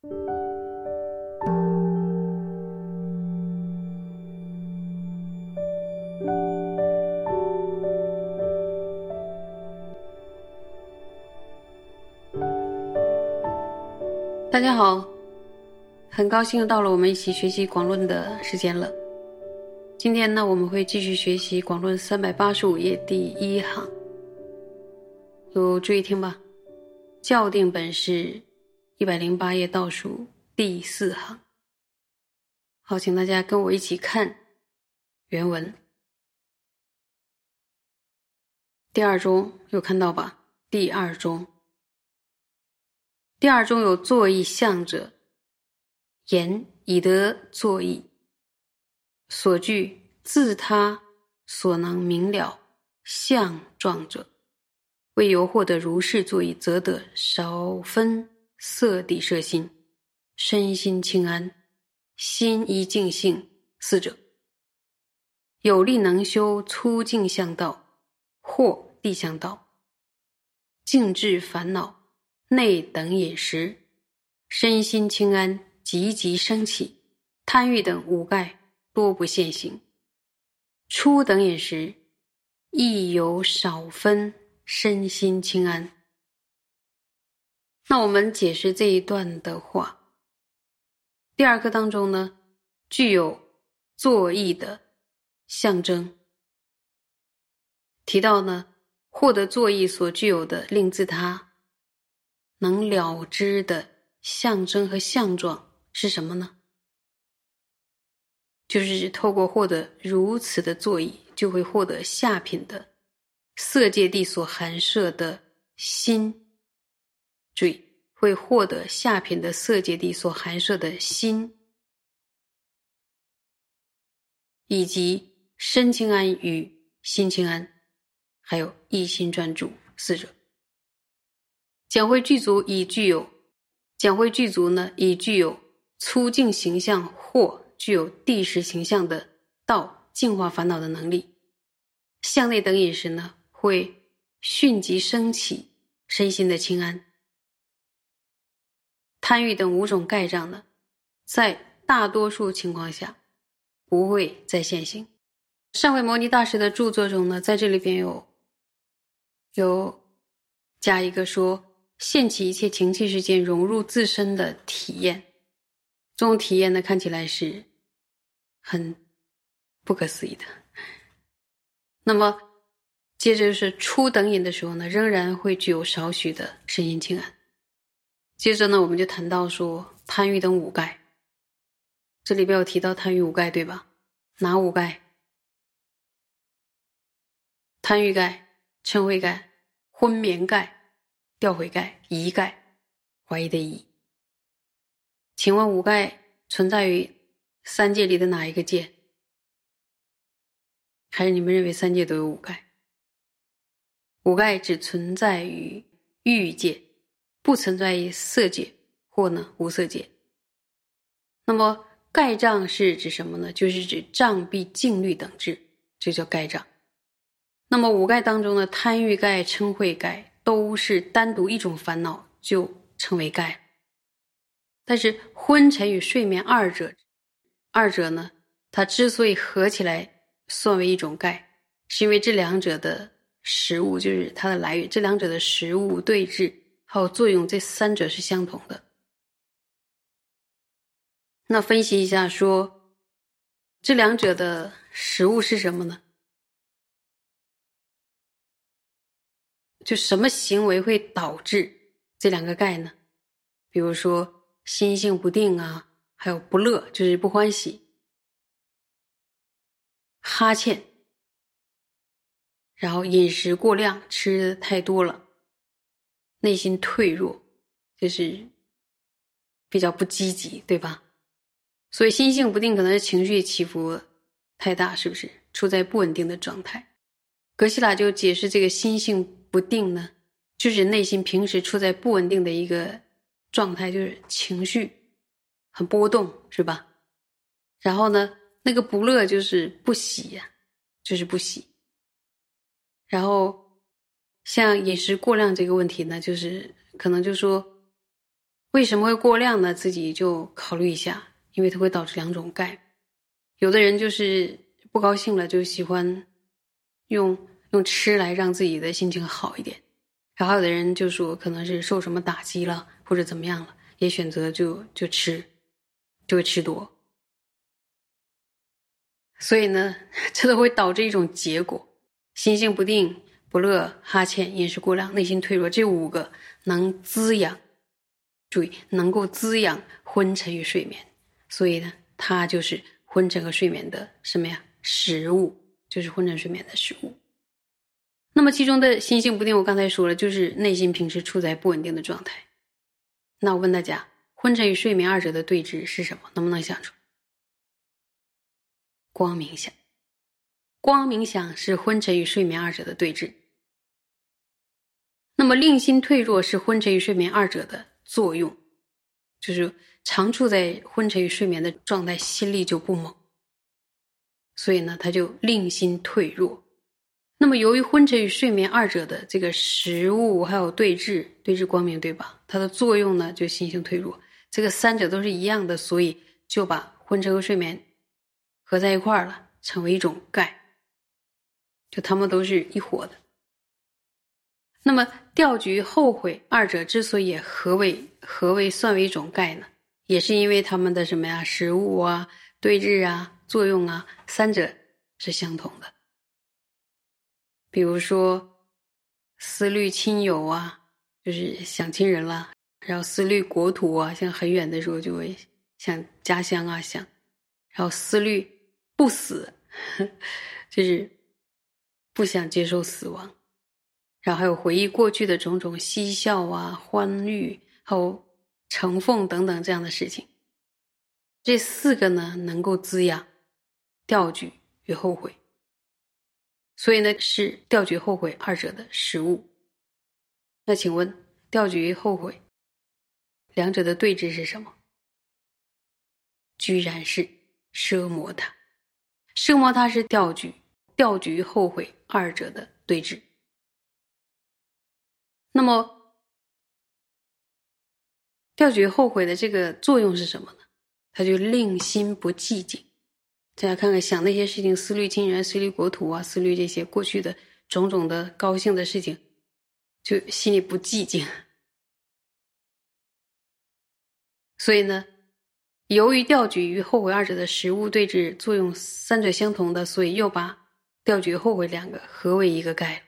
大家好，很高兴又到了我们一起学习广论的时间了。今天呢，我们会继续学习广论三百八十五页第一行，有注意听吧。校定本是一百零八页倒数第四行。好，请大家跟我一起看原文。第二中有看到吧？第二中。第二中有作意相者，言以得作意，所具自他所能明了相状者，未由获得如是作意，则得少分色地摄心，身心清安，心一净性四者，有力能修粗净相道或地相道，静治烦恼。内等饮食，身心清安，积极升起，贪欲等五盖多不现行。初等饮食，亦有少分，身心清安。那我们解释这一段的话，第二个当中呢，具有作意的象征，提到呢，获得作意所具有的令自他。能了知的象征和相状是什么呢？就是透过获得如此的座椅，就会获得下品的色界地所含摄的心，注意会获得下品的色界地所含摄的心，以及身清安与心清安，还有一心专注四者。讲会具足已具有，讲会具足呢，已具有粗净形象或具有地势形象的道净化烦恼的能力。向内等饮食呢，会迅即升起身心的清安。贪欲等五种盖障呢，在大多数情况下不会再现行。上回摩尼大师的著作中呢，在这里边有有加一个说。现起一切情气世间融入自身的体验，这种体验呢，看起来是很不可思议的。那么，接着就是初等饮的时候呢，仍然会具有少许的身心清安。接着呢，我们就谈到说贪欲等五盖，这里边有提到贪欲五盖，对吧？哪五盖？贪欲盖、嗔恚盖、昏眠盖。掉悔盖、疑盖、怀疑的疑。请问五盖存在于三界里的哪一个界？还是你们认为三界都有五盖？五盖只存在于欲界，不存在于色界或呢无色界。那么盖障是指什么呢？就是指障蔽净律等质，这叫盖障。那么五盖当中的贪欲盖、嗔恚盖。都是单独一种烦恼就称为盖，但是昏沉与睡眠二者，二者呢，它之所以合起来算为一种盖，是因为这两者的食物就是它的来源，这两者的食物对峙还有作用，这三者是相同的。那分析一下，说这两者的食物是什么呢？就什么行为会导致这两个钙呢？比如说心性不定啊，还有不乐，就是不欢喜；哈欠，然后饮食过量，吃的太多了；内心退弱，就是比较不积极，对吧？所以心性不定，可能是情绪起伏太大，是不是处在不稳定的状态？格西拉就解释这个心性。不定呢，就是内心平时处在不稳定的一个状态，就是情绪很波动，是吧？然后呢，那个不乐就是不喜呀，就是不喜。然后像饮食过量这个问题呢，就是可能就说为什么会过量呢？自己就考虑一下，因为它会导致两种钙。有的人就是不高兴了，就喜欢用用吃来让自己的心情好一点。然后有的人就说可能是受什么打击了，或者怎么样了，也选择就就吃，就会吃多。所以呢，这都会导致一种结果：心性不定、不乐、哈欠、饮食过量、内心脆弱。这五个能滋养，注意能够滋养昏沉与睡眠。所以呢，它就是昏沉和睡眠的什么呀？食物，就是昏沉睡眠的食物。那么其中的心性不定，我刚才说了，就是内心平时处在不稳定的状态。那我问大家，昏沉与睡眠二者的对峙是什么？能不能想出？光明想，光明想是昏沉与睡眠二者的对峙。那么令心退弱是昏沉与睡眠二者的作用，就是常处在昏沉与睡眠的状态，心力就不猛，所以呢，他就令心退弱。那么，由于昏沉与睡眠二者的这个食物还有对峙，对峙光明，对吧？它的作用呢，就心性退弱。这个三者都是一样的，所以就把昏沉和睡眠合在一块儿了，成为一种钙。就他们都是一伙的。那么，调局、后悔二者之所以合为合为算为一种钙呢，也是因为他们的什么呀？食物啊、对峙啊、作用啊，三者是相同的。比如说，思虑亲友啊，就是想亲人了；然后思虑国土啊，像很远的时候就会想家乡啊，想；然后思虑不死，就是不想接受死亡；然后还有回忆过去的种种嬉笑啊、欢愉，还有承奉等等这样的事情。这四个呢，能够滋养调举与后悔。所以呢，是调举后悔二者的食物。那请问，调举后悔两者的对峙是什么？居然是奢摩他。奢摩他是调举调举后悔二者的对峙。那么，调举后悔的这个作用是什么呢？他就令心不寂静。大家看看，想那些事情，思虑亲人，思虑国土啊，思虑这些过去的种种的高兴的事情，就心里不寂静。所以呢，由于调举与后悔二者的食物对峙作用三者相同的，所以又把调绝后悔两个合为一个概。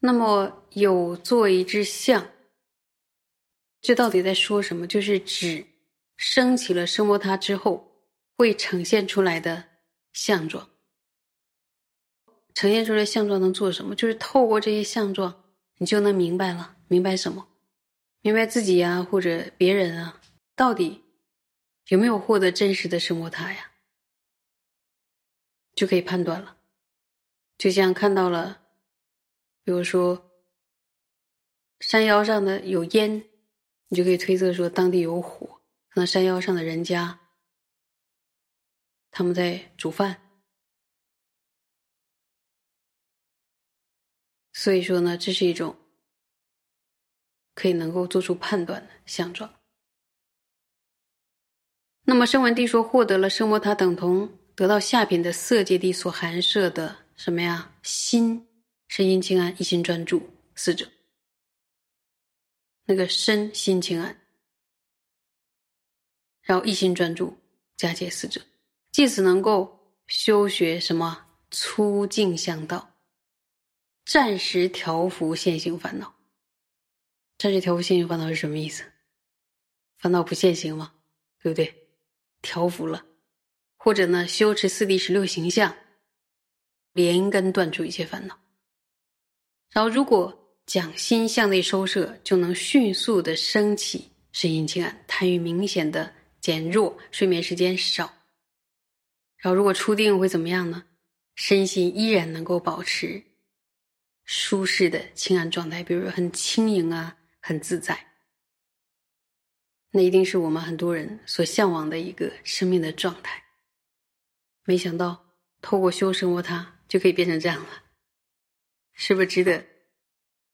那么有作一只相，这到底在说什么？就是指升起了生摩他之后。会呈现出来的相状，呈现出来相状能做什么？就是透过这些相状，你就能明白了。明白什么？明白自己呀，或者别人啊，到底有没有获得真实的生活他呀？就可以判断了。就像看到了，比如说山腰上的有烟，你就可以推测说当地有火，可能山腰上的人家。他们在煮饭，所以说呢，这是一种可以能够做出判断的相状。那么声闻地说获得了声摩他等同得到下品的色界地所含摄的什么呀？心身心清安，一心专注四者。那个身心清安，然后一心专注，加界四者。即此能够修学什么粗净相道，暂时调伏现行烦恼。暂时调伏现行烦恼是什么意思？烦恼不现行吗？对不对？调伏了，或者呢，修持四地十六形象，连根断除一切烦恼。然后，如果将心向内收摄，就能迅速的升起身心清安，贪欲明显的减弱，睡眠时间少。然后，如果初定会怎么样呢？身心依然能够保持舒适的清安状态，比如说很轻盈啊，很自在。那一定是我们很多人所向往的一个生命的状态。没想到，透过修生活，它就可以变成这样了，是不是值得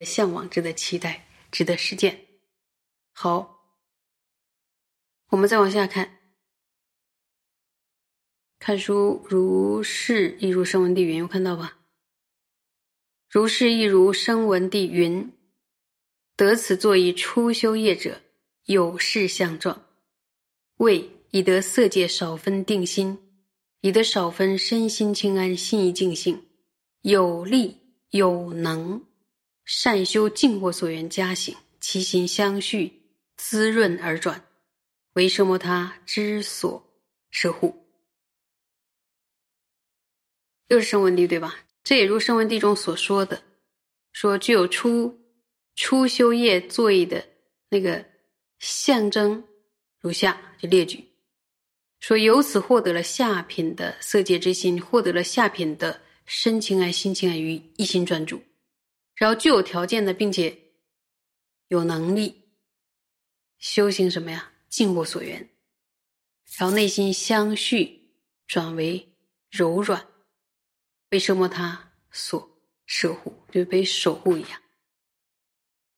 向往、值得期待、值得实践？好，我们再往下看。看书如是亦如声闻地云，有看到吧？如是亦如声闻地云，得此作以初修业者，有事相状，为以得色界少分定心，以得少分身心清安，心意静性，有力有能，善修净惑所缘加行，其心相续。滋润而转，为什么他之所摄护？又是声闻地，对吧？这也如声闻地中所说的，说具有初初修业作业的那个象征，如下就列举：说由此获得了下品的色界之心，获得了下品的深情爱、心情爱与一心专注，然后具有条件的，并且有能力。修行什么呀？尽我所缘，然后内心相续转为柔软，被摄摩他所守护，就被守护一样。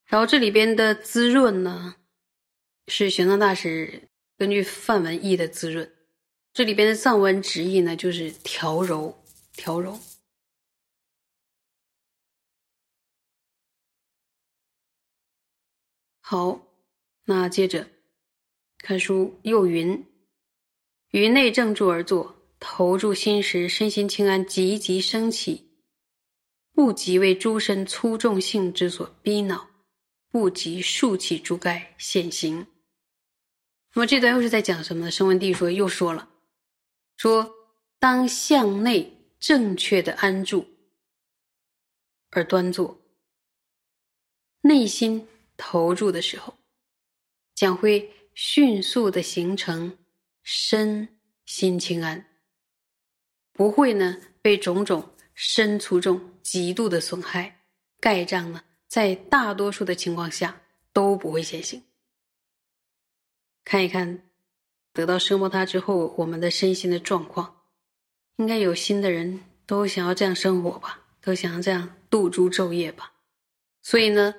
然后这里边的滋润呢，是玄奘大师根据梵文译的滋润。这里边的藏文直译呢，就是调柔，调柔。好。那接着看书，又云：于内正住而坐，投注心时，身心清安，急急升起，不及为诸身粗重性之所逼恼，不及竖起诸盖现行。那么这段又是在讲什么呢？声闻地说又说了，说当向内正确的安住而端坐，内心投注的时候。将会迅速的形成身心清安，不会呢被种种身粗重极度的损害盖障呢，在大多数的情况下都不会现行。看一看得到奢摩他之后，我们的身心的状况，应该有心的人都想要这样生活吧，都想要这样度诸昼夜吧。所以呢，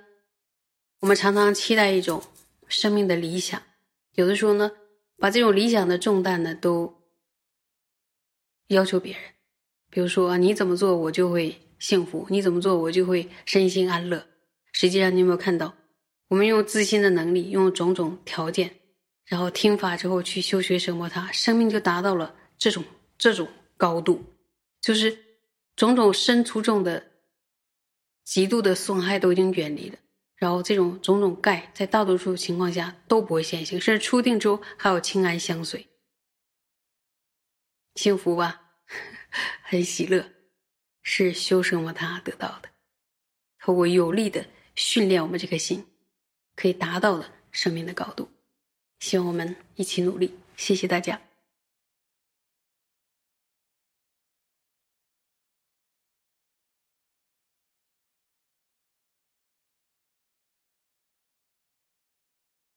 我们常常期待一种。生命的理想，有的时候呢，把这种理想的重担呢，都要求别人。比如说，你怎么做，我就会幸福；你怎么做，我就会身心安乐。实际上，你有没有看到，我们用自心的能力，用种种条件，然后听法之后去修学什么，他生命就达到了这种这种高度，就是种种身粗重的极度的损害都已经远离了。然后这种种种盖，在大多数情况下都不会现形，甚至出定之后还有清安相随，幸福吧，很喜乐，是修生我他得到的，透过有力的训练我们这颗心，可以达到的生命的高度。希望我们一起努力，谢谢大家。